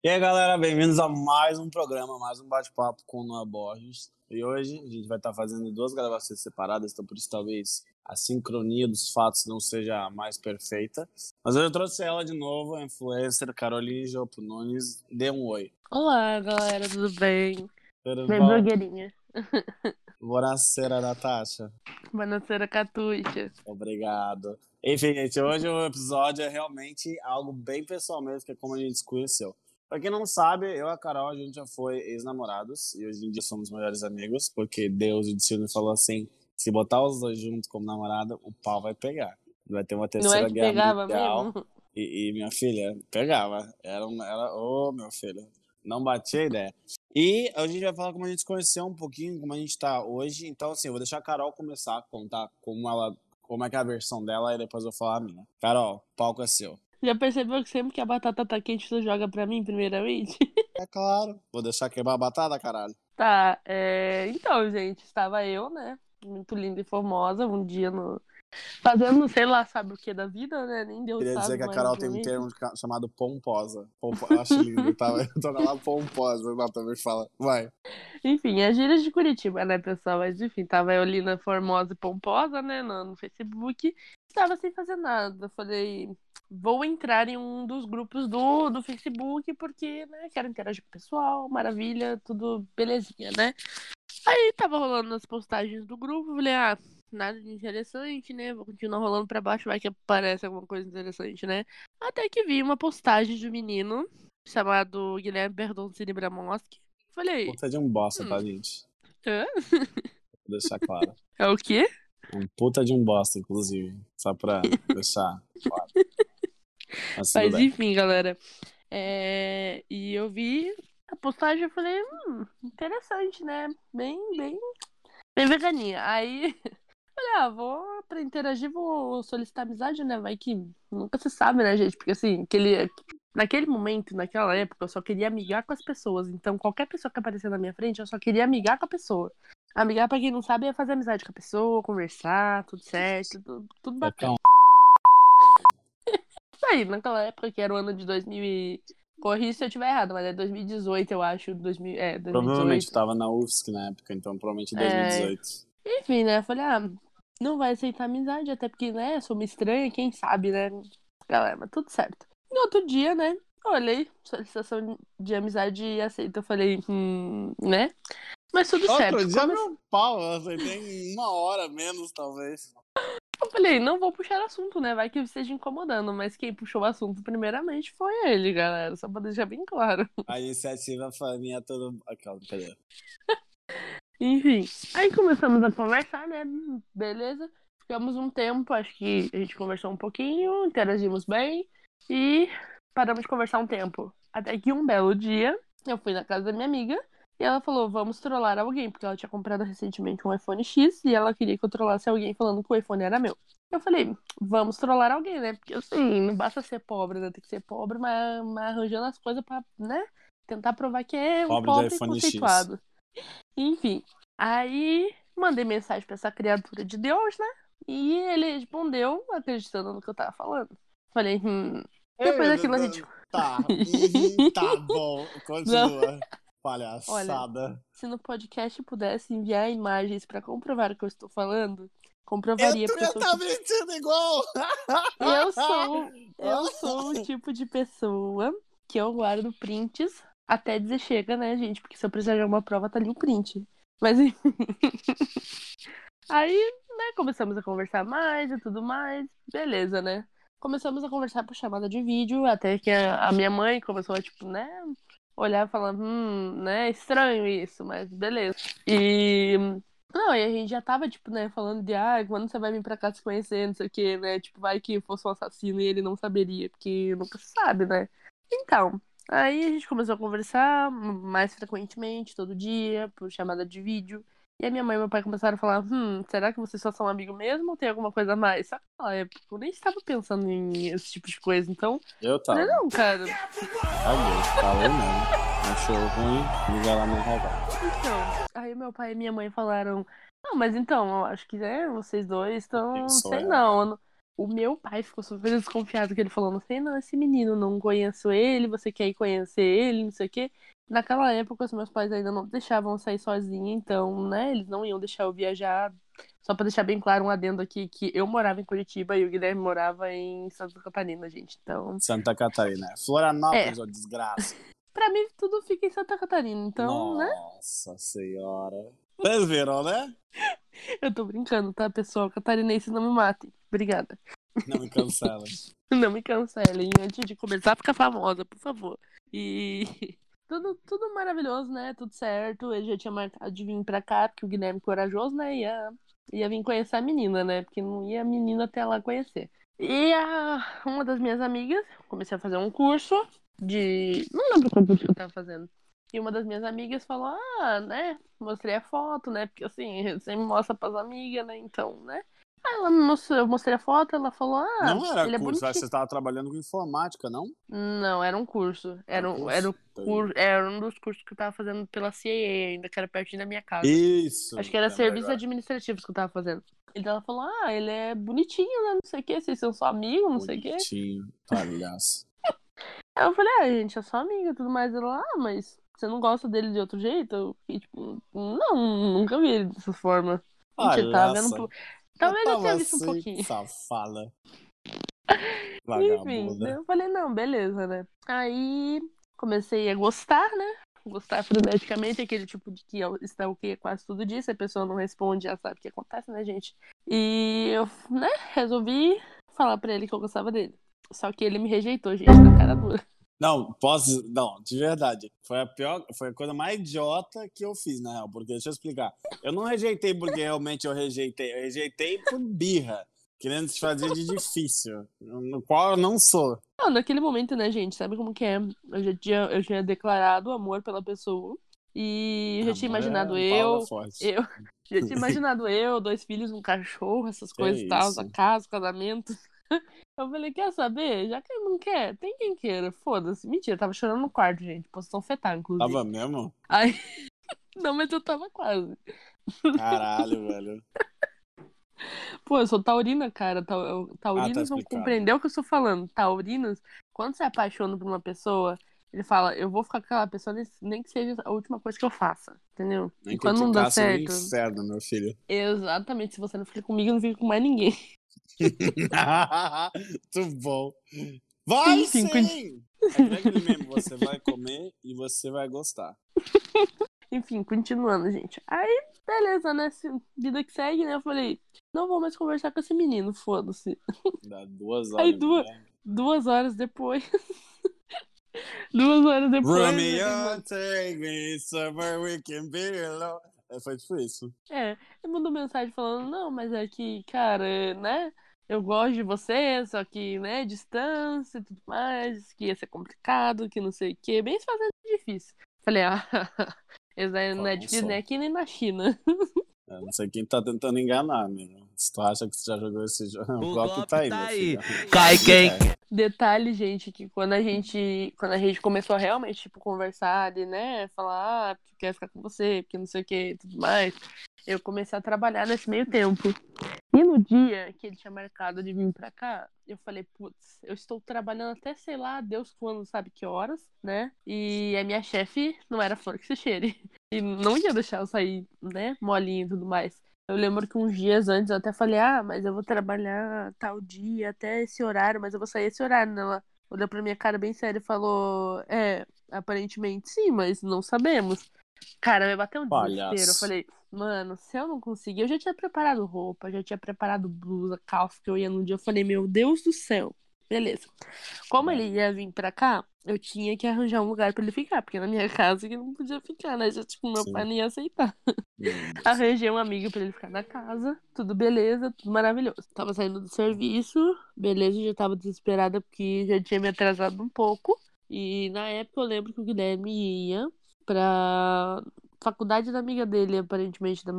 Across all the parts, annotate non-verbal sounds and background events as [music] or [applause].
E aí, galera, bem-vindos a mais um programa, mais um bate-papo com o Noah Borges. E hoje a gente vai estar fazendo duas gravações separadas, então por isso talvez a sincronia dos fatos não seja a mais perfeita. Mas hoje eu trouxe ela de novo, a influencer Caroline Jopo Nunes. Dê um oi. Olá, galera, tudo bem? Tudo bom? blogueirinha. Buonasera, Natasha. Buonasera, Catuxa. Obrigado. Enfim, gente, hoje o episódio é realmente algo bem pessoal mesmo, que é como a gente se conheceu. Pra quem não sabe, eu e a Carol, a gente já foi ex-namorados e hoje em dia somos melhores amigos, porque Deus e o destino falou assim: se botar os dois juntos como namorado, o pau vai pegar. Vai ter uma Não terceira é que guerra pegava mundial. mesmo? E, e minha filha pegava. Era, era ô meu filho, não batia a ideia. E a gente vai falar como a gente se conheceu um pouquinho, como a gente tá hoje. Então, assim, eu vou deixar a Carol começar a contar como ela. Como é que é a versão dela e depois eu vou falar a minha. Carol, o palco é seu. Já percebeu que sempre que a batata tá quente, tu joga pra mim, primeiramente? É claro. Vou deixar queimar a batata, caralho. Tá, é... Então, gente, estava eu, né? Muito linda e formosa, um dia no... Fazendo, sei lá, sabe o que da vida, né? Nem Deus Queria sabe. dizer que a Carol tem um termo chamado pomposa. Pompo... Eu acho lindo, tá? Eu tô lá pomposa. Não, também fala. Vai. Enfim, é gírias de Curitiba, né, pessoal? Mas enfim, tava eu ali na Formosa e Pomposa, né, no, no Facebook. Estava sem fazer nada. Falei, vou entrar em um dos grupos do, do Facebook, porque, né, quero interagir com o pessoal, maravilha, tudo belezinha, né? Aí tava rolando as postagens do grupo, falei, ah, nada de interessante, né? Vou continuar rolando pra baixo, vai que aparece alguma coisa interessante, né? Até que vi uma postagem de um menino chamado Guilherme Berdoncini Bramoski. Falei, Puta de um bosta, Hum. tá, gente? Hã? Vou deixar claro. [laughs] É o quê? Um puta de um bosta, inclusive. Só pra [laughs] deixar claro. Mas enfim, galera. É, E eu vi a postagem e falei, hum, interessante, né? Bem, bem, bem veganinha. Aí [laughs] falei, ah, vou pra interagir, vou solicitar amizade, né? Vai que nunca se sabe, né, gente? Porque assim, aquele, naquele momento, naquela época, eu só queria amigar com as pessoas. Então, qualquer pessoa que aparecia na minha frente, eu só queria amigar com a pessoa. Amigar, pra quem não sabe, é fazer amizade com a pessoa, conversar, tudo certo, tudo, tudo bacana. Aí, naquela época que era o ano de 2000 e... Corri se eu tiver errado, mas é 2018, eu acho. 2000, é, 2018. Provavelmente tava na UFSC na época, então provavelmente em É. 2018. Enfim, né? eu Falei, ah, não vai aceitar amizade, até porque, né, sou uma estranha, quem sabe, né? Galera, mas tudo certo. No outro dia, né, eu olhei, solicitação de amizade e aceita. Eu falei, hum, né? Mas tudo certo. Outro dia Come- meu pau, eu aceitei em uma hora menos, talvez. Eu falei, não vou puxar assunto, né? Vai que esteja incomodando. Mas quem puxou o assunto primeiramente foi ele, galera. Só pra deixar bem claro. A iniciativa foi minha toda. Aquela, cadê? Enfim, aí começamos a conversar, né? Beleza. Ficamos um tempo, acho que a gente conversou um pouquinho, interagimos bem e paramos de conversar um tempo. Até que um belo dia, eu fui na casa da minha amiga e ela falou: vamos trollar alguém, porque ela tinha comprado recentemente um iPhone X e ela queria que eu trollasse alguém falando que o iPhone era meu. Eu falei, vamos trollar alguém, né? Porque assim, não basta ser pobre, né? Tem que ser pobre, mas, mas arranjando as coisas pra, né? Tentar provar que é um Pobre pobre iPhone X. conceituado. Enfim, aí mandei mensagem pra essa criatura de Deus, né? E ele respondeu acreditando no que eu tava falando. Falei, hum. Depois daquilo a gente. Tá, [laughs] tá bom. Continua. Palhaçada. Se no podcast pudesse enviar imagens pra comprovar o que eu estou falando, comprovaria eu porque eu sou, tá tipo- mentindo igual! [laughs] eu sou eu [laughs] sou o tipo de pessoa que eu guardo prints até dizer chega, né, gente? Porque se eu precisar de alguma prova, tá ali o print. Mas. [laughs] Aí, né, começamos a conversar mais e tudo mais. Beleza, né? Começamos a conversar por chamada de vídeo, até que a, a minha mãe começou a, tipo, né, olhar e falar, hum, né, estranho isso, mas beleza. E. Não, e a gente já tava, tipo, né, falando de, ah, quando você vai vir pra cá se conhecer, não sei o quê, né? Tipo, vai que fosse um assassino e ele não saberia, porque nunca se sabe, né? Então, aí a gente começou a conversar mais frequentemente, todo dia, por chamada de vídeo. E a minha mãe e meu pai começaram a falar, hum, será que vocês só são amigos mesmo ou tem alguma coisa a mais? Sabe eu nem estava pensando em esse tipo de coisa, então. Eu tava. Falei, não, cara. Caguei, falou mesmo. Achou ruim, liga lá no radar. Então, aí meu pai e minha mãe falaram, não, mas então, eu acho que né, vocês dois estão, sei ela. não, não, o meu pai ficou super desconfiado que ele falou, não sei não, esse menino, não conheço ele, você quer ir conhecer ele, não sei o quê. Naquela época, os meus pais ainda não deixavam eu sair sozinha, então, né, eles não iam deixar eu viajar. Só pra deixar bem claro um adendo aqui, que eu morava em Curitiba e o Guilherme morava em Santa Catarina, gente, então... Santa Catarina. Florianópolis, ó, desgraça. [laughs] Pra mim, tudo fica em Santa Catarina, então, né? Nossa senhora. Vocês viram, né? [laughs] Eu tô brincando, tá, pessoal? Catarinense, não me matem. Obrigada. Não me cancela. [laughs] Não me cancelem antes de começar a ficar famosa, por favor. E [laughs] tudo, tudo maravilhoso, né? Tudo certo. Ele já tinha marcado de vir pra cá, porque o Guilherme corajoso, né? Ia, ia vir conhecer a menina, né? Porque não ia a menina até lá conhecer. E a, uma das minhas amigas, comecei a fazer um curso de. Não lembro qual curso que eu tava fazendo. E uma das minhas amigas falou, ah, né? Mostrei a foto, né? Porque assim, [laughs] sempre mostra pras amigas, né? Então, né? Aí ela me mostrou, eu mostrei a foto, ela falou, ah, não era ele é curso, bonitinho. você estava trabalhando com informática, não? Não, era um curso. Era, um, curso? era, o Entendi. cur... era um dos cursos que eu tava fazendo pela CAA ainda, que era pertinho da minha casa. Isso. Acho que era lembrei serviços administrativos que eu tava fazendo. E daí ela falou, ah, ele é bonitinho, né? Não sei o que, vocês são só amigos, não sei o que. Bonitinho, palhaço. [laughs] Eu falei, ah, gente, é só amiga e tudo mais. Ela, ah, mas você não gosta dele de outro jeito? Eu fiquei, tipo, não, nunca vi ele dessa forma. Tava vendo. Um po- Talvez eu, tava tenha visto um assim, pouquinho. Safada. [laughs] Enfim, eu falei, não, beleza, né? Aí comecei a gostar, né? Gostar freneticamente, aquele tipo de que está o que quase tudo dia, se a pessoa não responde, já sabe o que acontece, né, gente? E eu, né, resolvi falar pra ele que eu gostava dele. Só que ele me rejeitou, gente, na cara dura. Não, posso. Não, de verdade. Foi a pior. Foi a coisa mais idiota que eu fiz, na real. Porque, deixa eu explicar. Eu não rejeitei porque realmente eu rejeitei. Eu rejeitei por birra. Querendo se fazer de difícil. No qual eu não sou. Não, naquele momento, né, gente, sabe como que é? Eu já tinha, eu tinha declarado amor pela pessoa. E já tinha é imaginado uma eu, eu, já tinha imaginado eu, dois filhos, um cachorro, essas coisas e tal, isso. a casa, o casamento. Eu falei, quer saber? Já que ele não quer, tem quem queira, foda-se. Mentira, tava chorando no quarto, gente. Posição fetal, inclusive. Tava mesmo? Aí... [laughs] Não, mas eu tava quase. Caralho, velho. Pô, eu sou taurina, cara. Tau- eu- Taurinos vão Ah, tá explicado. compreender o que eu estou falando. Taurinos, quando se apaixona por uma pessoa, ele fala, eu vou ficar com aquela pessoa, nem- que seja a última coisa que eu faça, entendeu? Nem e quando não dá certo, inferno, meu filho. exatamente, se você não fica comigo, eu não fica com mais ninguém. [laughs] Muito bom. Vai Enfim, sim! É meme, você vai comer e você vai gostar. [laughs] Enfim, continuando, gente. Aí, beleza, né? Vida que segue, né? Eu falei, não vou mais conversar com esse menino, foda-se. Dá duas horas. Aí, duas- né? Duas horas depois. [laughs] Duas horas depois. Romeo, take me somewhere we can be alone. É, foi tipo isso. É, ele mandou mensagem falando, não, mas é que, cara, né? Eu gosto de você, só que, né, distância e tudo mais, que ia ser complicado, que não sei o quê. Bem se fazendo difícil. Falei, ah, [laughs] isso aí não é difícil nem aqui nem na China. Eu [laughs] não sei quem tá tentando enganar, amigo. Se tu acha que você já jogou esse jogo, [laughs] o golpe tá aí, tá aí. Cai quem? Detalhe, gente, que quando a gente, quando a gente começou a realmente, tipo, conversar e, né, falar, ah, porque eu quero ficar com você, porque não sei o que e tudo mais, eu comecei a trabalhar nesse meio tempo. E no dia que ele tinha marcado de vir pra cá, eu falei, putz, eu estou trabalhando até, sei lá, Deus quando sabe que horas, né? E a minha chefe não era flor que se cheire. [laughs] E não ia deixar eu sair, né, molinha e tudo mais. Eu lembro que uns dias antes eu até falei, ah, mas eu vou trabalhar tal dia, até esse horário, mas eu vou sair esse horário. né? Ela olhou pra minha cara bem séria e falou, é, aparentemente sim, mas não sabemos. Cara, me bateu um Palhaço. desespero. Eu falei, mano, se eu não conseguir, eu já tinha preparado roupa, já tinha preparado blusa, calça que eu ia no dia. Eu falei, meu Deus do céu. Beleza. Como ele ia vir pra cá, eu tinha que arranjar um lugar pra ele ficar, porque na minha casa ele não podia ficar, né? Já, tipo, meu Sim. pai não ia aceitar. Hum. [laughs] Arranjei um amigo pra ele ficar na casa, tudo beleza, tudo maravilhoso. Tava saindo do serviço, beleza, já tava desesperada porque já tinha me atrasado um pouco. E na época eu lembro que o Guilherme ia pra faculdade da amiga dele, aparentemente, da,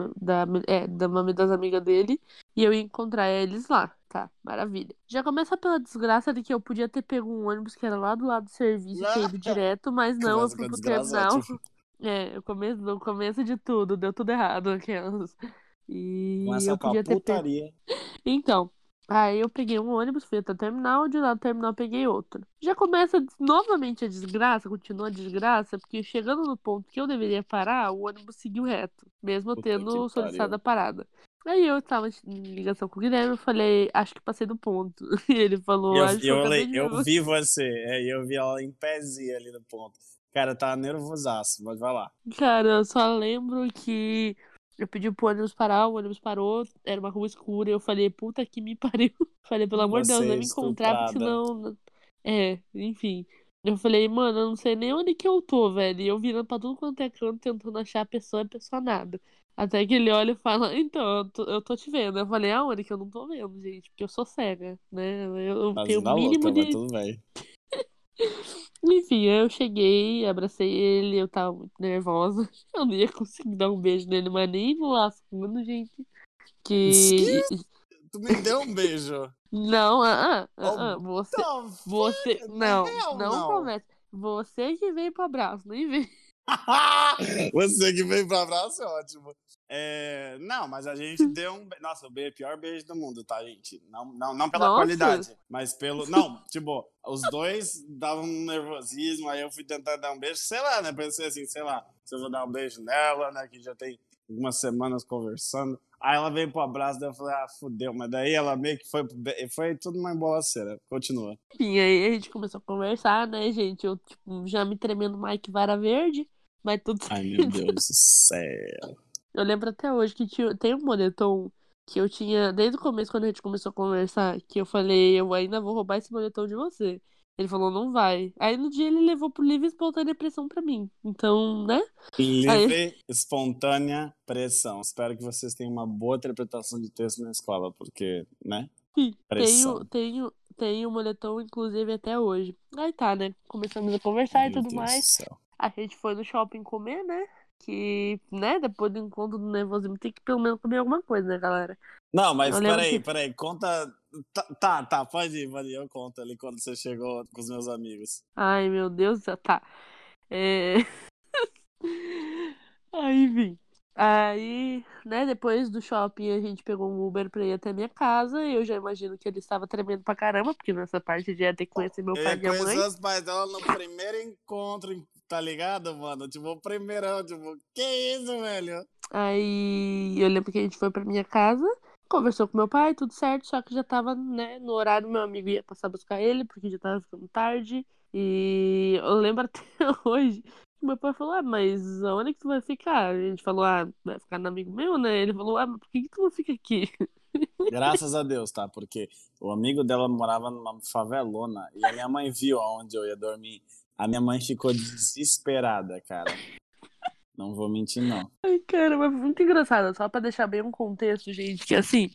da, é, da uma das amigas dele, e eu ia encontrar eles lá. Tá, maravilha. Já começa pela desgraça de que eu podia ter pego um ônibus que era lá do lado do serviço e ido direto, mas não, eu fui pro terminal. É, o começo, no começo de tudo, deu tudo errado aquelas. E eu a podia ter putaria. Então, Aí eu peguei um ônibus, fui até o terminal, de lá do terminal peguei outro. Já começa novamente a desgraça, continua a desgraça, porque chegando no ponto que eu deveria parar, o ônibus seguiu reto, mesmo Puta tendo solicitado a parada. Aí eu tava em ligação com o Guilherme, eu falei, acho que passei do ponto. [laughs] E ele falou, E eu, acho eu, eu eu vi você, é, e eu vi ela em pezinho ali no ponto. Cara, tá nervosaço, mas vai lá. Cara, eu só lembro que eu pedi pro ônibus parar, o ônibus parou, era uma rua escura, eu falei, puta que me pariu. [laughs] Falei, pelo amor de Deus, não vai me encontrar, porque senão. É, enfim. Eu falei, mano, eu não sei nem onde que eu tô, velho. E eu virando pra tudo quanto é canto, tentando achar a pessoa, a pessoa nada. Até que ele olha e fala, então, eu tô, eu tô te vendo. Eu falei, aonde que eu não tô vendo, gente? Porque eu sou cega, né? Eu, tenho o mínimo louca, de. tudo bem. [laughs] Enfim, eu cheguei, abracei ele, eu tava muito nervosa. [laughs] Eu não ia conseguir dar um beijo nele, mas nem lascando, gente. Que. Tu me deu um beijo. Não, ah, ah, ah, Oh, ah, você. Você. Não, não não. começa. Você que veio pro abraço, nem vem. [laughs] Você que veio pra abraço é ótimo. É, não, mas a gente [laughs] deu um. Nossa, o be- pior beijo do mundo, tá, gente? Não, não, não pela Nossa. qualidade, mas pelo. Não, [laughs] tipo, os dois davam um nervosismo, aí eu fui tentar dar um beijo, sei lá, né? Pensei assim, sei lá, se eu vou dar um beijo nela, né? Que já tem algumas semanas conversando. Aí ela veio pro abraço, daí eu falei, ah, fudeu, mas daí ela meio que foi. Foi tudo uma embolaceira. Continua. Enfim, aí a gente começou a conversar, né, gente? Eu, tipo, já me tremendo Mike Vara Verde, mas tudo Ai, meu Deus do céu. Eu lembro até hoje que tinha, tem um moletom que eu tinha, desde o começo, quando a gente começou a conversar, que eu falei, eu ainda vou roubar esse moletom de você. Ele falou, não vai. Aí no dia ele levou pro livre e espontânea pressão pra mim. Então, né? Livre, espontânea pressão. Espero que vocês tenham uma boa interpretação de texto na escola, porque, né? Enfim, Pressão. tenho, tenho, tenho o moletom, inclusive, até hoje. Aí tá, né? Começamos a conversar e Meu tudo Deus mais. A gente foi no shopping comer, né? Que, né, depois do encontro do nervosismo, tem que pelo menos comer alguma coisa, né, galera? Não, mas Eu peraí, que- peraí, conta. Tá, tá, tá, pode ir, pode ir, eu conto ali quando você chegou com os meus amigos. Ai, meu Deus, já tá. É... [laughs] Aí, enfim. Aí, né, depois do shopping a gente pegou um Uber pra ir até minha casa. Eu já imagino que ele estava tremendo pra caramba, porque nessa parte já ia ter que conhecer meu Eu pai e minha mãe. os pais dela no primeiro encontro, tá ligado, mano? Tipo, o primeirão, tipo, que isso, velho? Aí eu lembro que a gente foi pra minha casa, conversou com meu pai, tudo certo, só que já tava, né, no horário, meu amigo ia passar a buscar ele, porque já tava ficando tarde. E eu lembro [laughs] até hoje que meu pai falou, ah, mas onde que tu vai ficar? A gente falou, ah, vai ficar no amigo meu, né? Ele falou, ah, mas por que, que tu não fica aqui? [laughs] Graças a Deus, tá? Porque o amigo dela morava numa favelona e a minha mãe viu aonde eu ia dormir. A minha mãe ficou desesperada, cara. Não vou mentir, não. Ai, cara, mas muito engraçado. Só pra deixar bem um contexto, gente, que assim,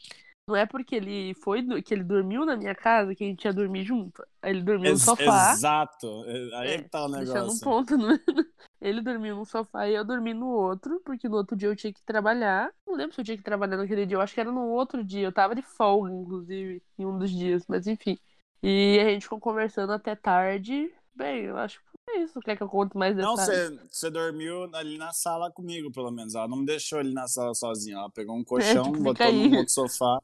não é porque ele foi, que ele dormiu na minha casa que a gente ia dormir junto. Ele dormiu no Ex- sofá. Exato. Aí É, que tá o Deixando um negócio. ponto, né? [laughs] Ele dormiu num sofá e eu dormi no outro, porque no outro dia eu tinha que trabalhar. Não lembro se eu tinha que trabalhar naquele dia, eu acho que era no outro dia. Eu tava de folga, inclusive, em um dos dias, mas enfim. E a gente ficou conversando até tarde. Bem, eu acho que foi isso. Quer que eu conte mais Não, detalhes? você você dormiu ali na sala comigo, pelo menos. Ela não me deixou ali na sala sozinha. Ela pegou um [laughs] colchão, fica botou aí. no outro sofá.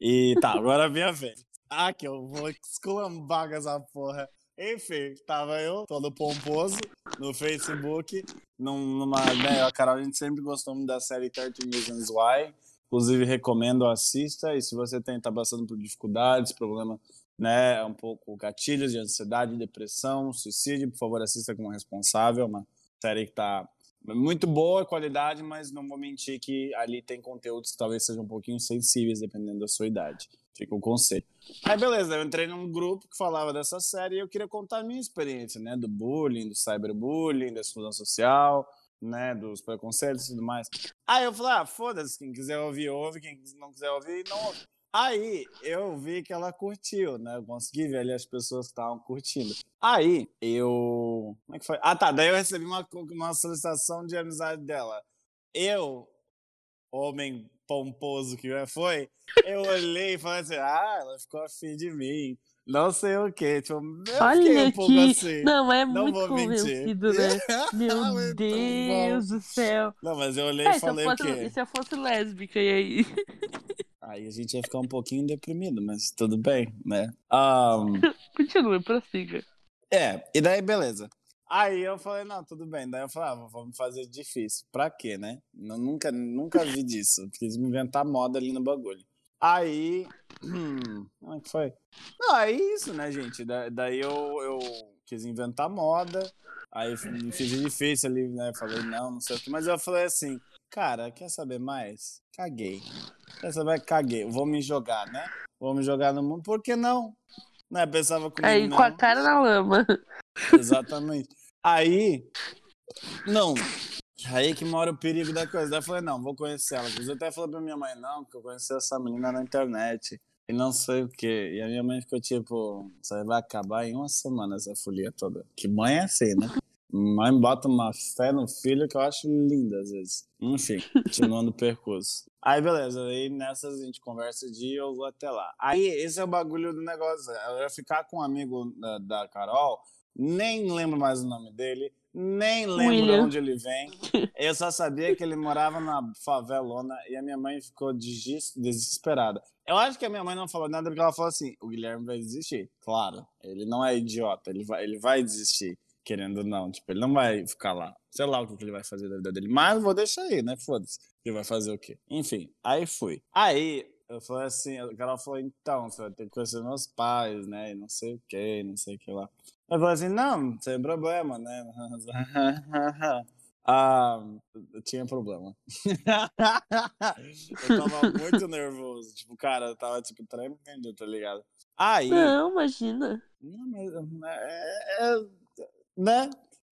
E tá, agora vem a vez. Ah, que eu vou esculambar com essa porra. Enfim, tava eu, todo pomposo, no Facebook, num- numa. Né, a Carol, a gente sempre gostou muito da série 13 Reasons Why. Inclusive, recomendo, assista. E se você tem, tá passando por dificuldades, problema, né, um pouco gatilhos de ansiedade, depressão, suicídio, por favor, assista como responsável. Uma série que tá muito boa qualidade, mas não vou mentir que ali tem conteúdos que talvez sejam um pouquinho sensíveis, dependendo da sua idade. Fica o conselho. Aí, beleza, eu entrei num grupo que falava dessa série e eu queria contar a minha experiência, né? Do bullying, do cyberbullying, da exclusão social, né? Dos preconceitos e tudo mais. Aí eu falei, ah, foda-se, quem quiser ouvir, ouve, quem não quiser ouvir, não ouve. Aí eu vi que ela curtiu, né? Eu consegui ver ali as pessoas que estavam curtindo. Aí eu. Como é que foi? Ah, tá. Daí eu recebi uma, uma solicitação de amizade dela. Eu, homem pomposo que foi, eu olhei e falei assim: ah, ela ficou afim de mim. Não sei o quê. Tipo, eu fiquei Olha um pouco que. assim. Não, é Não muito convencido, né? [laughs] Meu Muito Deus do céu. Não, mas eu olhei É, e falei o fosse, quê? e se eu fosse lésbica, e aí? [laughs] Aí a gente ia ficar um pouquinho deprimido, mas tudo bem, né? Um, [laughs] Continue, prossiga. é, e daí beleza. Aí eu falei, não, tudo bem. Daí eu falei, ah, vamos fazer difícil. Pra quê, né? Eu nunca, nunca vi disso. Quis inventar moda ali no bagulho. Aí. Hum, como é que foi? Não, é isso, né, gente? Da- Daí eu, eu quis inventar moda. Aí me fiz difícil ali, né? Falei, não, não sei o que. Mas eu falei assim, cara, quer saber mais? Caguei. Quer saber? Caguei. Vou me jogar, né? Vou me jogar no mundo. Por que não? Né? Pensava comigo Aí, com a mesmo. cara na lama. Exatamente. Aí, não. Aí que mora o perigo da coisa. Daí eu falei, não, vou conhecer ela. Eu até falei pra minha mãe, não, porque eu conheci essa menina na internet. E não sei o quê. E a minha mãe ficou tipo, isso aí vai acabar em uma semana essa folia toda. Que mãe é assim, né? Mãe bota uma fé no filho que eu acho linda às vezes. Enfim, continuando o percurso. [laughs] Aí beleza, aí nessas a gente conversa de eu vou até lá. Aí esse é o bagulho do negócio. Eu ia ficar com um amigo da, da Carol, nem lembro mais o nome dele, nem lembro de William. onde ele vem. Eu só sabia que ele morava na favelona e a minha mãe ficou desesperada. Eu acho que a minha mãe não falou nada porque ela falou assim: o Guilherme vai desistir. Claro, ele não é idiota, ele vai, ele vai desistir, querendo ou não. Tipo, ele não vai ficar lá. Sei lá o que que ele vai fazer da vida dele. Mas vou deixar aí, né? Foda-se. Ele vai fazer o quê? Enfim, aí fui. Aí. Eu falei assim, a Carol falou, então, você vai ter que conhecer meus pais, né? E não sei o que, não sei o que lá. Eu falei assim, não, sem problema, né? [laughs] ah, eu tinha problema. [laughs] eu tava muito nervoso. Tipo, cara, eu tava, tipo, tremendo, tá ligado? Aí... Não, imagina. Não, mas... É, é, né?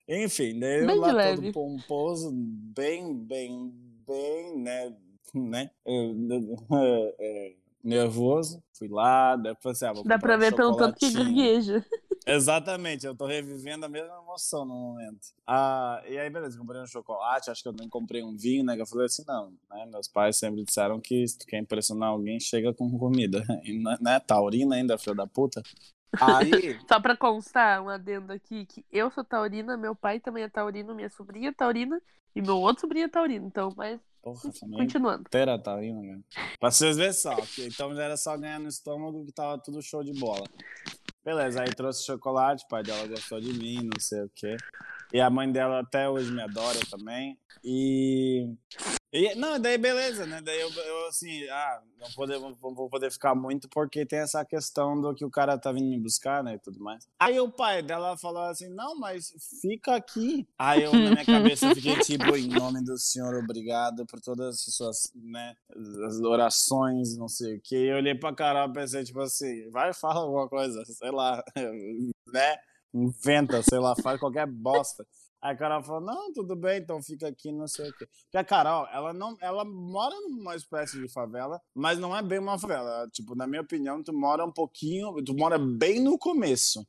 Enfim, eu Bem de lá todo leve. pomposo, bem, bem, bem, né? né? [laughs] É, nervoso. Fui lá, eu falei assim, ah, Dá pra um ver pelo tanto que gagueja. Exatamente, eu tô revivendo a mesma emoção no momento. Ah, e aí, beleza, comprei um chocolate, acho que eu nem comprei um vinho, né? Que eu falei assim, não, né? Meus pais sempre disseram que se tu quer impressionar alguém, chega com comida. [laughs] E né? Taurina ainda, filho da puta. Aí, [laughs] Só pra constar, um adendo aqui, que eu sou taurina, meu pai também é taurino, minha sobrinha é taurina e meu outro sobrinho é taurino. Então, mas porra, continuando. inteira taurina, cara. Pra vocês verem só, que então já era só ganhar no estômago que tava tudo show de bola. Beleza, aí trouxe chocolate, o pai dela gostou de mim, não sei o quê. E a mãe dela até hoje me adora também. E. e não, daí beleza, né? Daí eu, eu assim, ah, não poder, vou, poder ficar muito porque tem essa questão do que o cara tá vindo me buscar, né? E tudo mais. Aí o pai dela falou assim: não, mas fica aqui. Aí eu, na minha cabeça, eu fiquei tipo, em nome do senhor, obrigado por todas as suas, né? As orações, não sei o quê. E eu olhei pra Carol e pensei, tipo assim, vai, fala alguma coisa, sei lá, [laughs] né? Inventa, sei lá, faz qualquer bosta. Aí a Carol falou, não, tudo bem, então fica aqui, não sei o quê. Porque a Carol, ela não, ela mora numa espécie de favela, mas não é bem uma favela. Tipo, na minha opinião, tu mora um pouquinho, tu mora bem no começo.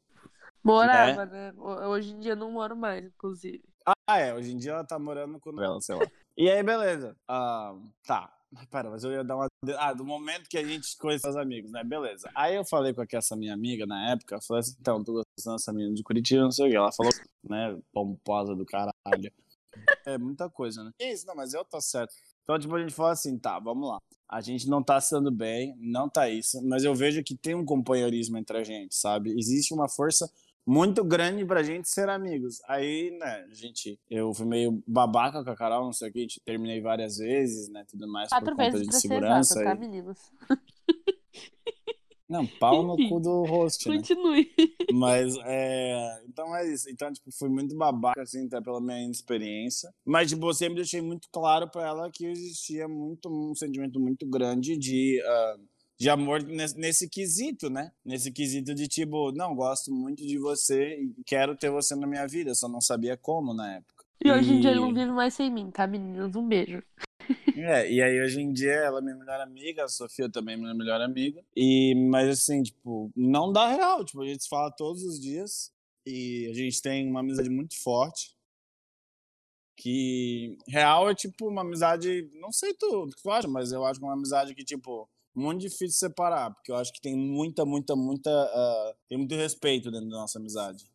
Morava, né? Ho- Hoje em dia não moro mais, inclusive. Ah, é, hoje em dia ela tá morando com ela, sei lá. E aí, beleza. Ah, tá. Pera, mas eu ia dar uma. Ah, do momento que a gente conheceu os amigos, né? Beleza. Aí eu falei com essa minha amiga na época, eu falei assim, então, tô dessa menina de Curitiba, não sei o que. Ela falou, né, pomposa do caralho. É muita coisa, né? Que isso, não, mas eu tô certo. Então, tipo, a gente falou assim, tá, vamos lá. A gente não tá se dando bem, não tá isso, mas eu vejo que tem um companheirismo entre a gente, sabe? Existe uma força muito grande pra gente ser amigos. Aí, né, gente, eu fui meio babaca com a Carol, não sei o que, terminei várias vezes, né, tudo mais Quatro por conta vezes de pra ser segurança. exata, tá, e- meninos? [laughs] Não, pau no cu do host, né? Continue. Mas, é... Então é isso. Então, tipo, fui muito babaca, assim, até pela minha inexperiência. Mas, tipo, eu sempre deixei muito claro pra ela que existia muito, um sentimento muito grande de... ah, de amor nesse, nesse quesito, né? Nesse quesito de tipo, não, gosto muito de você e quero ter você na minha vida, só não sabia como na época. E hoje em dia ele não vive mais sem mim, tá, meninos? Um beijo. É, e aí hoje em dia ela é minha melhor amiga, a Sofia também é minha melhor amiga. E, mas assim, tipo, não dá real. Tipo, a gente se fala todos os dias e a gente tem uma amizade muito forte. Que real é tipo uma amizade, não sei tu, tu acha, mas eu acho que é uma amizade que, tipo, muito difícil separar, porque eu acho que tem muita, muita, muita. ah, tem muito respeito dentro da nossa amizade.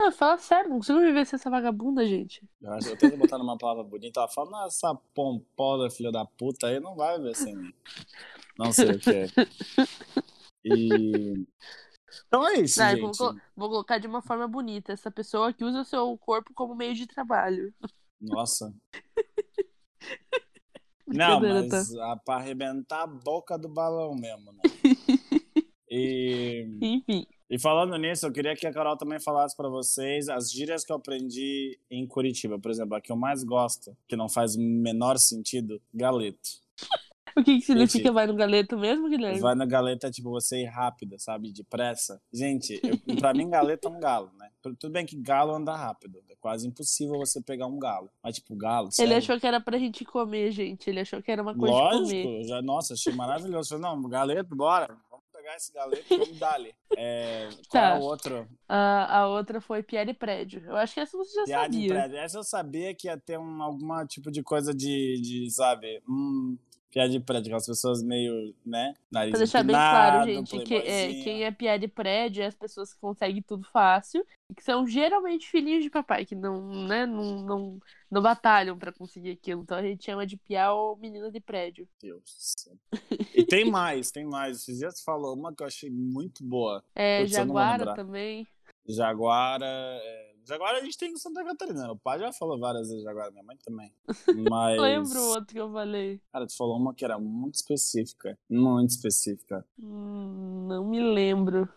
Ah, fala sério, não consigo viver sem essa vagabunda, gente. Eu, acho, eu tento botar numa palavra bonita, ela fala, "Nossa, essa pomposa filha da puta aí não vai ver sem mim. Não sei o que é. [laughs] E. Então é isso, Não, gente. vou, vou colocar de uma forma bonita. Essa pessoa que usa o seu corpo como meio de trabalho. Nossa. [laughs] Não, tá? mas ah, pra arrebentar a boca do balão mesmo, né? [laughs] E, Enfim. e falando nisso, eu queria que a Carol também falasse pra vocês as gírias que eu aprendi em Curitiba. Por exemplo, a que eu mais gosto, que não faz o menor sentido, galeto. [laughs] O que, que significa Gente, vai no galeto mesmo, Guilherme? Vai no galeto é tipo você ir rápida, sabe? Depressa. Gente, eu, pra mim, galeto é um galo, né? Tudo bem que galo anda rápido. É quase impossível você pegar um galo. Mas, tipo, galo. Ele sério. achou que era pra gente comer, gente. Ele achou que era uma coisa de Lógico, comer. já, nossa, achei maravilhoso. Falei, não, galeto, bora. Vamos pegar esse galeto e vamos dar-lhe. É, qual Tá. é o outro? A, a outra foi Pierre Prédio. Eu acho que essa você já de sabia. prédio. Essa eu sabia que ia ter um, alguma tipo de coisa de, de sabe? Hum, piada de prédio, aquelas pessoas meio, né? Nariz Pra deixar bem claro, empinado, gente, que, é, quem é piada de prédio é as pessoas que conseguem tudo fácil e que são geralmente filhinhos de papai, que não, né, não, não, não batalham pra conseguir aquilo. Então a gente chama de piá ou menina de prédio. Deus do céu. E tem mais, tem mais. Esses dias você falou uma que eu achei muito boa. É, Putz, Jaguara também. Jaguara. é, Jaguara a gente tem em Santa Catarina. né? O pai já falou várias vezes Jaguara, minha mãe também. [laughs] Mas. Lembro o outro que eu falei. Cara, tu falou uma que era muito específica. Muito específica. Hum, não me lembro.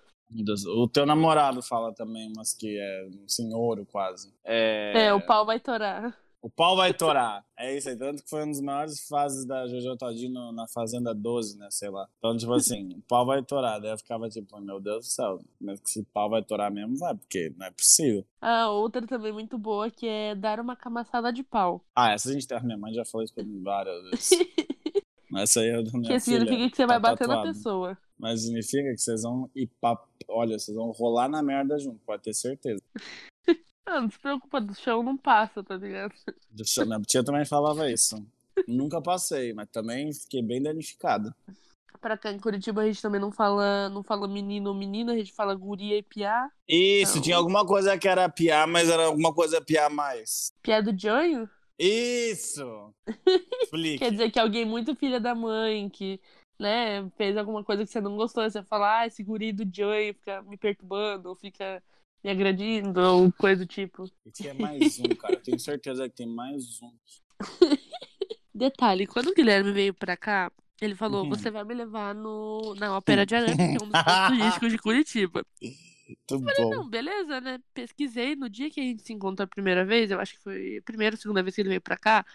O teu namorado fala também umas que é um senhor quase. É, É, o pau vai torar. O pau vai torar. É isso aí. Tanto que foi uma das maiores fases da Jojo Todinho na Fazenda 12, né? Sei lá. Então, tipo assim, o pau vai torar. Daí eu ficava tipo, meu Deus do céu. Mas que se o pau vai torar mesmo, vai, porque não é possível. A outra também muito boa que é dar uma camaçada de pau. Ah, essa a gente tem. Minha mãe já falou isso pra mim várias vezes. [laughs] Essa aí é da minha que significa que você vai tá bater na tatuado. pessoa. Mas significa que vocês vão ir pra... Olha, vocês vão rolar na merda junto, pode ter certeza. Ah, não se preocupa, do chão não passa, tá ligado? Deixa- Minha tia também falava isso. Nunca passei, mas também fiquei bem danificado. Pra cá em Curitiba a gente também não fala, não fala menino ou menina, a gente fala guria e piá. Isso, Não. tinha alguma coisa que era piar, mas era alguma coisa piar mais. Piá do Janho Isso! [laughs] Quer dizer que alguém muito filha da mãe, que, né, fez alguma coisa que você não gostou, você fala, ah, esse guri do Janho fica me perturbando, ou fica me agredindo, ou coisa do tipo. E tinha mais um, cara. Eu tenho certeza que tem mais um. [laughs] Detalhe, quando o Guilherme veio pra cá, ele falou, Uhum. você vai me levar no, na Ópera de Arame, que é um dos pontos [laughs] turísticos de Curitiba. Muito bom. Não, beleza, né? Pesquisei no dia que a gente se encontrou a primeira vez, eu acho que foi a primeira ou segunda vez que ele veio pra cá.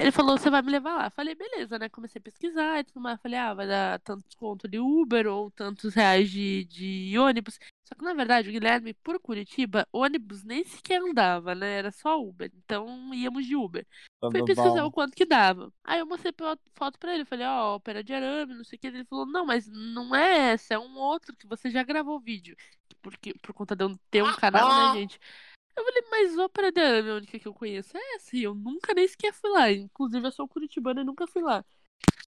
Ele falou, você vai me levar lá. Falei, beleza, né? Comecei a pesquisar e tudo mais. Falei, ah, vai dar tanto desconto de Uber ou tantos reais de, de ônibus. Só que, na verdade, o Guilherme, por Curitiba, ônibus nem sequer andava, né? Era só Uber. Então, íamos de Uber. Fui Tudo pesquisar bom. o quanto que dava. Aí eu mostrei foto pra ele. Falei, ó, ópera de arame, não sei o que. Ele falou, não, mas não é essa, é um outro que você já gravou o vídeo. Porque, por conta de eu ter um canal, né, gente? Eu falei, mas ópera de arame, a única que eu conheço é essa. E eu nunca nem sequer fui lá. Inclusive, eu sou curitibana e nunca fui lá.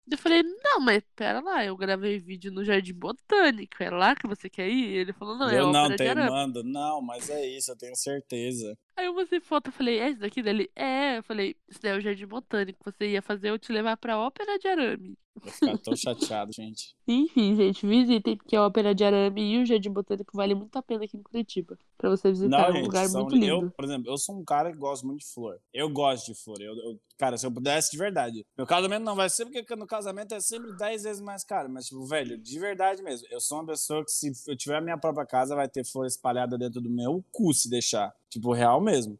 Eu falei, não, mas pera lá, eu gravei vídeo no Jardim Botânico. É lá que você quer ir? Ele falou, não, é eu ópera não arame. mando. Não, mas é isso, eu tenho certeza. Aí eu mostrei foto, eu falei, é isso daqui dele? É, eu falei, isso daí é o Jardim Botânico, você ia fazer eu te levar pra Ópera de Arame. Vou ficar tão chateado, gente. [laughs] Enfim, gente, visitem, porque a Ópera de Arame e o Jardim Botânico vale muito a pena aqui em Curitiba. Pra você visitar, Não, é um gente, lugar são- muito lindo. eu, por exemplo, eu sou um cara que gosta muito de flor. Eu gosto de flor. Eu, eu- cara, se eu pudesse de verdade. Meu casamento não vai ser porque no casamento é sempre 10 vezes mais caro. Mas, tipo, velho, de verdade mesmo. Eu sou uma pessoa que, se eu tiver a minha própria casa, vai ter flor espalhada dentro do meu cu se deixar. Tipo, real mesmo.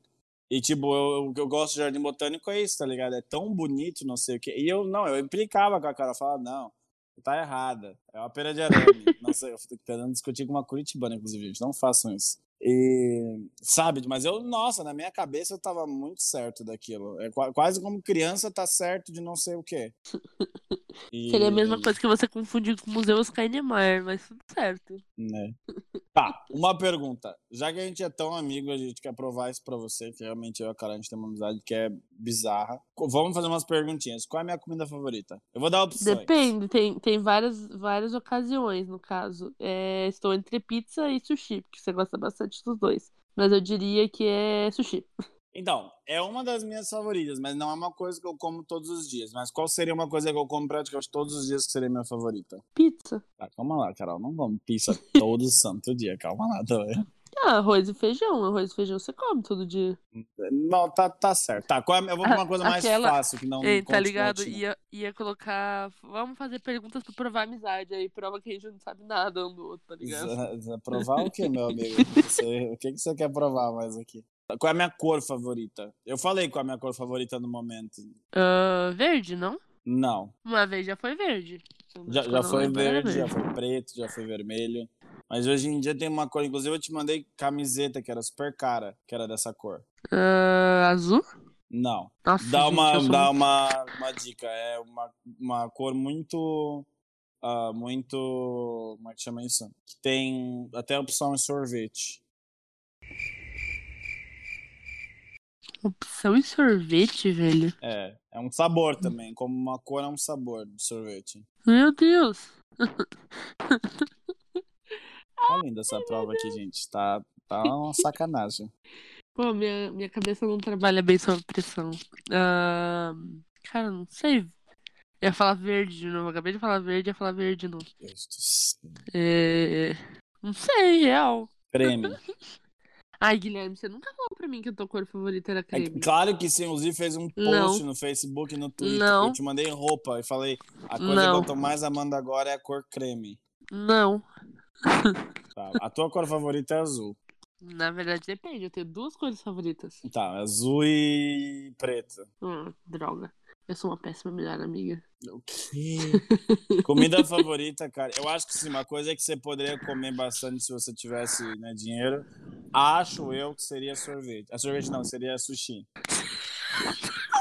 E, tipo, eu, o que eu gosto de jardim botânico é isso, tá ligado? É tão bonito, não sei o quê. E eu, não, eu implicava com a cara. Eu falava, não, tá errada. É uma pera de arame. [laughs] Nossa, eu tô tentando discutir com uma curitibana, inclusive, gente. Não façam isso. E, sabe, mas eu, nossa, na minha cabeça eu tava muito certo daquilo. É qua- quase como criança tá certo de não sei o quê. E- [laughs] Seria a mesma coisa que você confundir com o Museu Oscar Niemeyer, mas tudo certo. Né? [laughs] Tá, uma pergunta. Já que a gente é tão amigo, a gente quer provar isso pra você, que realmente eu e a Carol, a gente tem uma amizade que é bizarra. Vamos fazer umas perguntinhas. Qual é a minha comida favorita? Eu vou dar opções. Depende, tem, tem várias, várias ocasiões, no caso. É, estou entre pizza e sushi, porque você gosta bastante dos dois. Mas eu diria que é sushi. Então, é uma das minhas favoritas, mas não é uma coisa que eu como todos os dias. Mas qual seria uma coisa que eu como praticamente todos os dias que seria minha favorita? Pizza. Ah, calma lá, Carol. Não vamos pizza [laughs] todo santo dia. Calma lá também. Ah, arroz e feijão. Arroz e feijão você come todo dia. Não, tá, tá certo. Tá, qual é- eu vou pra uma coisa mais Aquela- fácil que não Ei, tá ligado? Ia, ia colocar. Vamos fazer perguntas pra provar amizade. Aí prova que a gente não sabe nada um do outro, tá ligado? Z- z- Provar o que, meu amigo? [laughs] Você- o que, que você quer provar mais aqui? Qual é a minha cor favorita? Eu falei qual é a minha cor favorita no momento. Ah, verde, não? Não. Uma vez já foi verde. Já, já foi verde, já foi preto, já foi vermelho. Mas hoje em dia tem uma cor. Inclusive, eu te mandei camiseta que era super cara, que era dessa cor. Ah, azul? Não. Nossa, Dá gente, uma, dá muito- uma, uma dica. É uma, uma cor muito. ah, muito. Como é que chama isso? Que tem até a opção em sorvete. Opção em sorvete, velho. É. É um sabor também. Como uma cor é um sabor de sorvete. Meu Deus. Tá linda essa prova aqui, gente. Tá, tá uma sacanagem. Pô, minha, minha cabeça não trabalha bem sob pressão. Ah, cara, não sei. Eu ia falar verde de novo. Acabei de falar verde, ia falar verde de novo. Deus do céu. É... Não sei, real. Creme. [laughs] Ai, Guilherme, você nunca falou pra mim que a tua cor favorita era É creme. que- claro que sim, inclusive fez um post Não. no Facebook e no Twitter. Não. Eu te mandei roupa e falei: a coisa Não. que eu tô mais amando agora é a cor creme. Não. Tá, A tua cor favorita é azul. Na verdade, depende. Eu tenho duas cores favoritas. Tá, azul e preto. Hum, droga. Eu sou uma péssima melhor amiga. O quê? [laughs] Comida favorita, cara. Eu acho que sim, uma coisa que você poderia comer bastante se você tivesse né, dinheiro. Acho eu que seria sorvete. A sorvete não, seria sushi.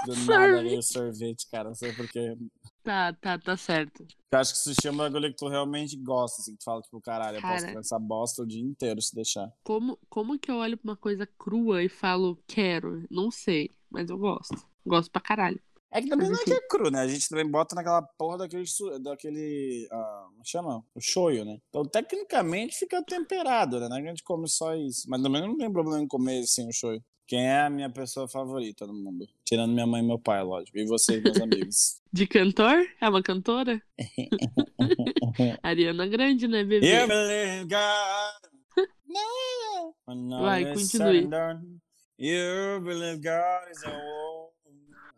Do nada sorvete, cara. Não sei porquê. Tá, tá, tá certo. Eu acho que sushi é um bagulho que tu realmente gosta, assim, que tu fala, tipo, caralho, eu posso Cara. comer essa bosta o dia inteiro se deixar. Como, como que eu olho pra uma coisa crua e falo, quero? Não sei, mas eu gosto. Gosto pra caralho. É que também não é que é cru, né? A gente também bota naquela porra daquele. daquele ah, como chama? O shoyu, né? Então, tecnicamente, fica temperado, né? Não é que a gente come só isso. Mas também não tem problema em comer sem o shoyu. Quem é a minha pessoa favorita no mundo? Tirando minha mãe e meu pai, lógico. E vocês, meus [laughs] amigos. De cantor? É uma cantora? [laughs] Ariana Grande, né, bebê? You believe God. All Vai, continue. You believe God is a woman.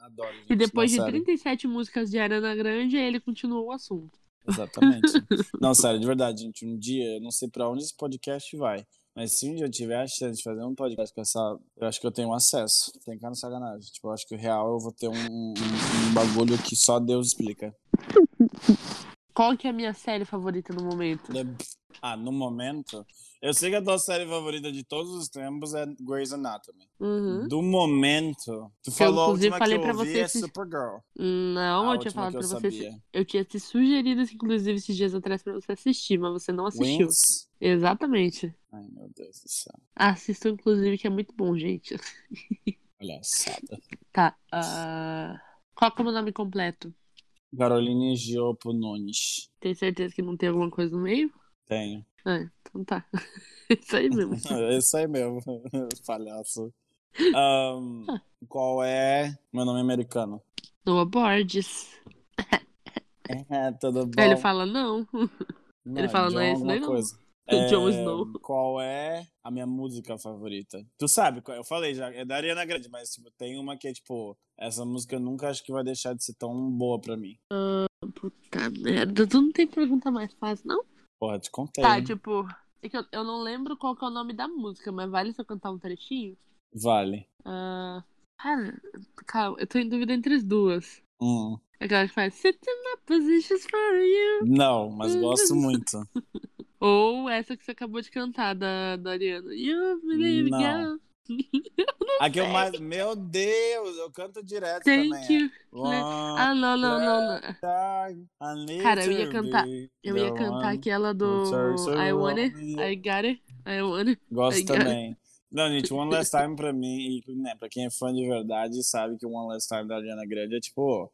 Adoro, gente. E depois de sério. 37 músicas de Ariana Grande, ele continuou o assunto. Exatamente. [laughs] não, sério, de verdade, gente. Um dia, eu não sei pra onde esse podcast vai. Mas se um dia eu tiver a chance de fazer um podcast com essa. Eu acho que eu tenho acesso. Tem cara no sacanagem. Tipo, eu acho que o real eu vou ter um, um, um bagulho que só Deus explica. Qual que é a minha série favorita no momento? Ah, no momento. Eu sei que a tua série favorita de todos os tempos é Grey's Anatomy. Uhum. Do momento. Tu falou a inclusive, última falei que eu ouvi você é assistir- Supergirl. Não, A eu tinha falado pra eu você. sabia. Eu tinha te sugerido, inclusive, esses dias atrás pra você assistir, mas você não assistiu. Wings. Exatamente. Ai, meu Deus do céu. Assistam, inclusive, que é muito bom, gente. [laughs] Palhaçada. Tá. ah, Qual é o meu nome completo? Caroline Giopo Nunes. Tem certeza que não tem alguma coisa no meio? Tenho. Ah, então tá. [laughs] Isso aí mesmo. [laughs] É isso aí mesmo, [laughs] palhaço. Ahn, qual é meu nome americano? Noah Borges. É, tudo bom? Ele fala não. Não, ele fala, John não é esse alguma daí, não. coisa. É, Snow. Qual é a minha música favorita? Tu sabe, eu falei já, é da Ariana Grande, mas tipo, tem uma que é tipo, essa música eu nunca acho que vai deixar de ser tão boa pra mim. Puta merda. Tu não tem pergunta mais fácil, não? Porra, te contei. Tá, tipo. É que eu, eu não lembro qual que é o nome da música, mas vale se eu cantar um trechinho? Vale. Ah, cara, calma, eu tô em dúvida entre as duas. Hum. Aquela que faz Sit in my positions for you. Não, mas gosto [laughs] muito. Ou essa que você acabou de cantar da, da Ariana. You believe Não. girl. A que eu mais. Meu Deus, eu canto direto Thank também. you. One Ah, não, não, não, não. Cara, eu ia cantar- Eu ia cantar aquela do I want it. I got it, I want it. Gosto também. Não, gente, One Last Time pra mim, e né, pra quem é fã de verdade, sabe que o One Last Time da Ariana Grande é tipo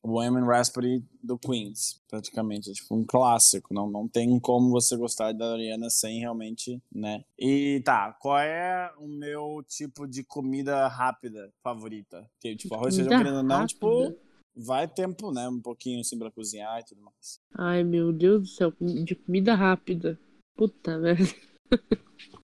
o Bohemian Rhapsody do Queens, praticamente. É tipo um clássico. Não, não tem como você gostar da Ariana sem realmente, né? E tá, qual é o meu tipo de comida rápida favorita? Que, tipo, arroz feijão querendo não, tipo, vai tempo, né? Um pouquinho assim pra cozinhar e tudo mais. Ai, meu Deus do céu, de comida rápida. Puta merda. [laughs]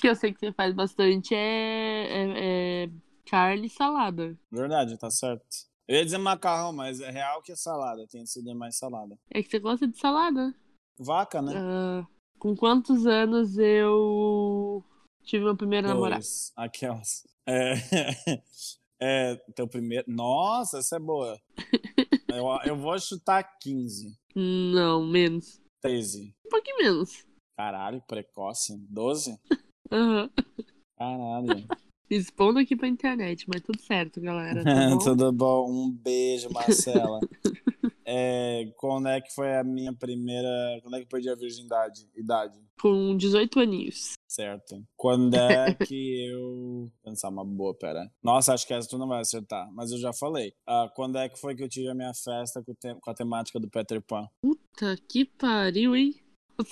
que eu sei que você faz bastante é, é, é carne e salada. Verdade, tá certo. Eu ia dizer macarrão, mas é real que é salada. Tem sido mais salada. É que você gosta de salada. Vaca, né? Uh, com quantos anos eu tive meu primeiro Dois. namorado? Aquelas. É... [laughs] é. Teu primeiro. Nossa, essa é boa. [laughs] eu, eu vou chutar 15. Não, menos. 13. Um pouquinho menos. Caralho, precoce. 12? [laughs] Uhum. Caralho. Expondo aqui pra internet, mas tudo certo, galera. Tá [laughs] bom? tudo bom. Um beijo, Marcela. [laughs] é, quando é que foi a minha primeira. Quando é que eu perdi a virgindade? Idade? Com 18 aninhos. Certo. Quando é [laughs] que eu. Pensar uma boa, pera. Nossa, acho que essa tu não vai acertar, mas eu já falei. Uh, quando é que foi que eu tive a minha festa com, te... com a temática do Peter Pan? Puta que pariu, hein? Ah,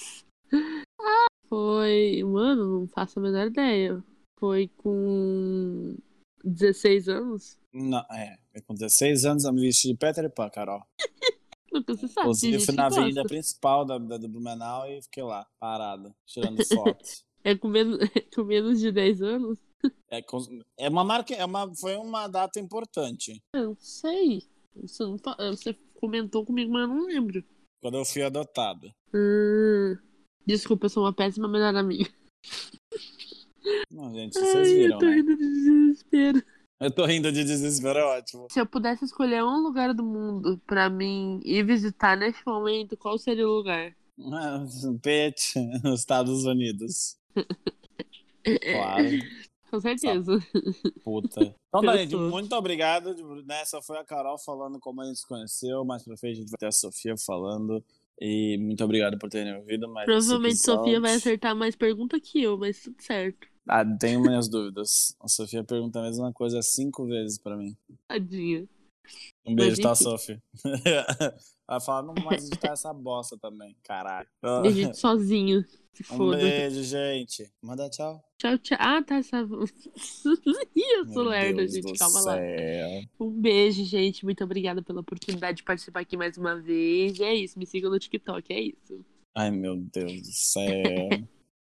foi. Mano, não faço a menor ideia. Foi com 16 anos? Não, é. Com 16 anos eu me vesti de Peter Pan, Carol. [laughs] Nunca se sabe. Eu fui na avenida principal da, da, do Blumenau e fiquei lá, parada, tirando fotos. [laughs] é com menos, [laughs] é com menos de 10 anos? É, é uma marca, é uma, foi uma data importante. Eu sei. Você, não, você comentou comigo, mas eu não lembro. Quando eu fui adotado. Hum, desculpa, eu sou uma péssima melhor amiga. Não, gente, vocês viram, eu tô né? rindo de desespero. Eu tô rindo de desespero, é ótimo. Se eu pudesse escolher um lugar do mundo pra mim ir visitar neste momento, qual seria o lugar? Pet, Estados Unidos. [laughs] Claro. Com certeza. Puta. Então, tá, gente, muito obrigado. Nessa foi a Carol falando como a gente se conheceu. Mais pra frente a gente vai ter a Sofia falando. E muito obrigado por terem ouvido. Mais Provavelmente a Sofia vai acertar mais pergunta que eu, mas tudo certo. Ah, tenho minhas dúvidas. A Sofia pergunta a mesma coisa cinco vezes pra mim. Tadinha. Um beijo, tá, Sofia? Ela fala, não mais editar essa bosta também, caralho. [laughs] Edite sozinho, se um foda. beijo, gente. Manda tchau. Tchau, tchau. Ah, tá. Essa... [laughs] Eu sou Meu lerda, Deus gente. Calma lá. céu. Um beijo, gente. Muito obrigada pela oportunidade de participar aqui mais uma vez. E é isso. Me sigam no TikTok. É isso. Ai, meu Deus do céu.